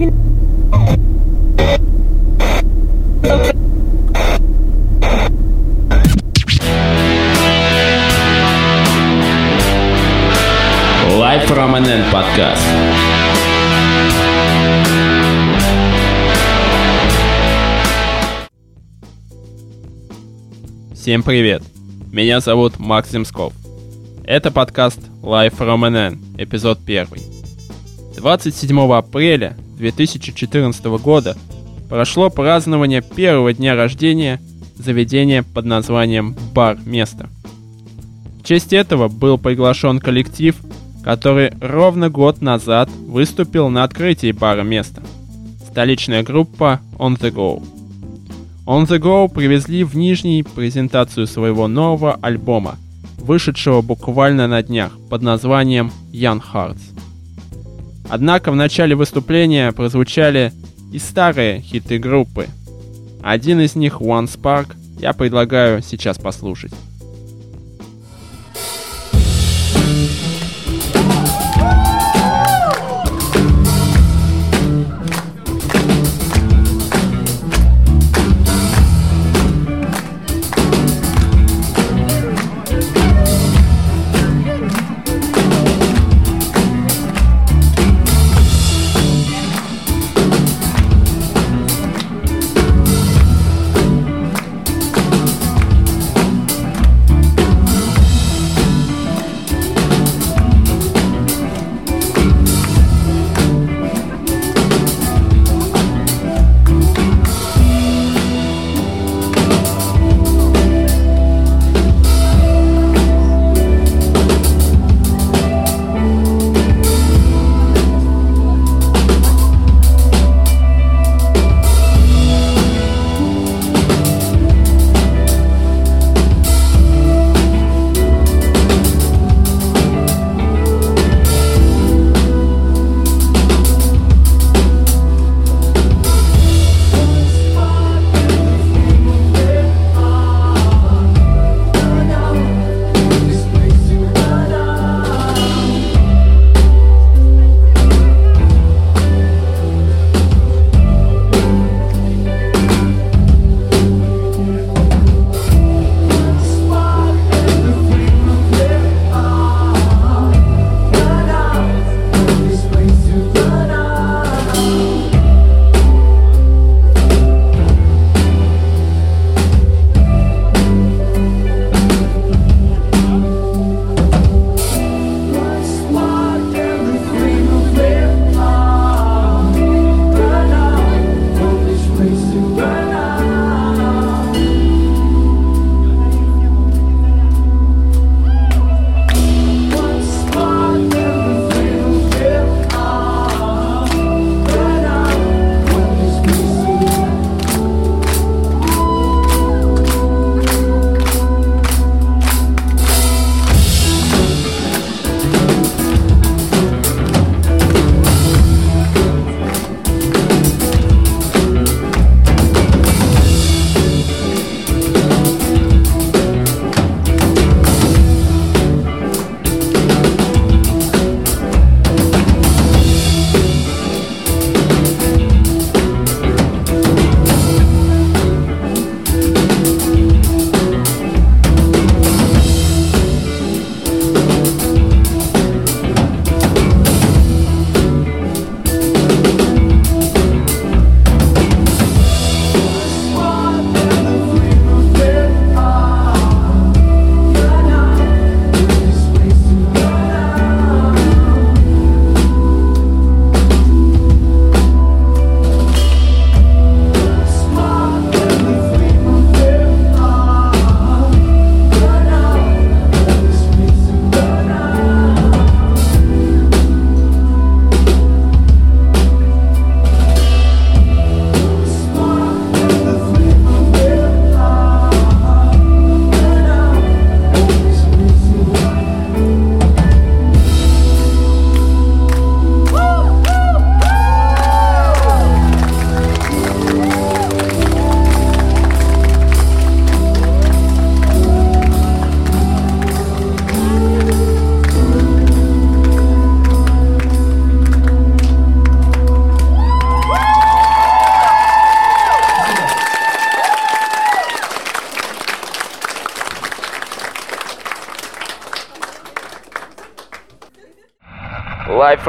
Live from NN подкаст. Всем привет! Меня зовут Макс Земсков. Это подкаст Live from NN, эпизод 1. 27 апреля 2014 года прошло празднование первого дня рождения заведения под названием «Бар Место». В честь этого был приглашен коллектив, который ровно год назад выступил на открытии бара Место. Столичная группа On The Go. On The Go привезли в Нижний презентацию своего нового альбома, вышедшего буквально на днях под названием Young Hearts. Однако в начале выступления прозвучали и старые хиты группы. Один из них One Spark я предлагаю сейчас послушать.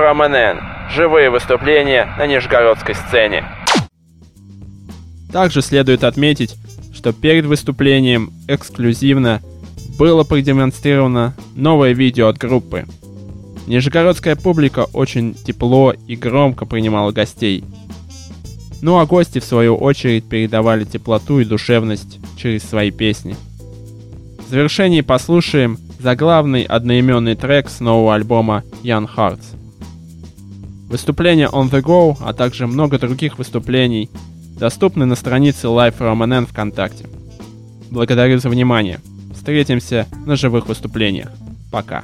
From NN. Живые выступления на нижегородской сцене. Также следует отметить, что перед выступлением эксклюзивно было продемонстрировано новое видео от группы. Нижегородская публика очень тепло и громко принимала гостей. Ну а гости, в свою очередь, передавали теплоту и душевность через свои песни. В завершении послушаем заглавный одноименный трек с нового альбома Young Hearts. Выступления On The Go, а также много других выступлений доступны на странице Live from NN ВКонтакте. Благодарю за внимание. Встретимся на живых выступлениях. Пока.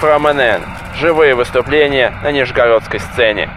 From NN. Живые выступления на нижегородской сцене.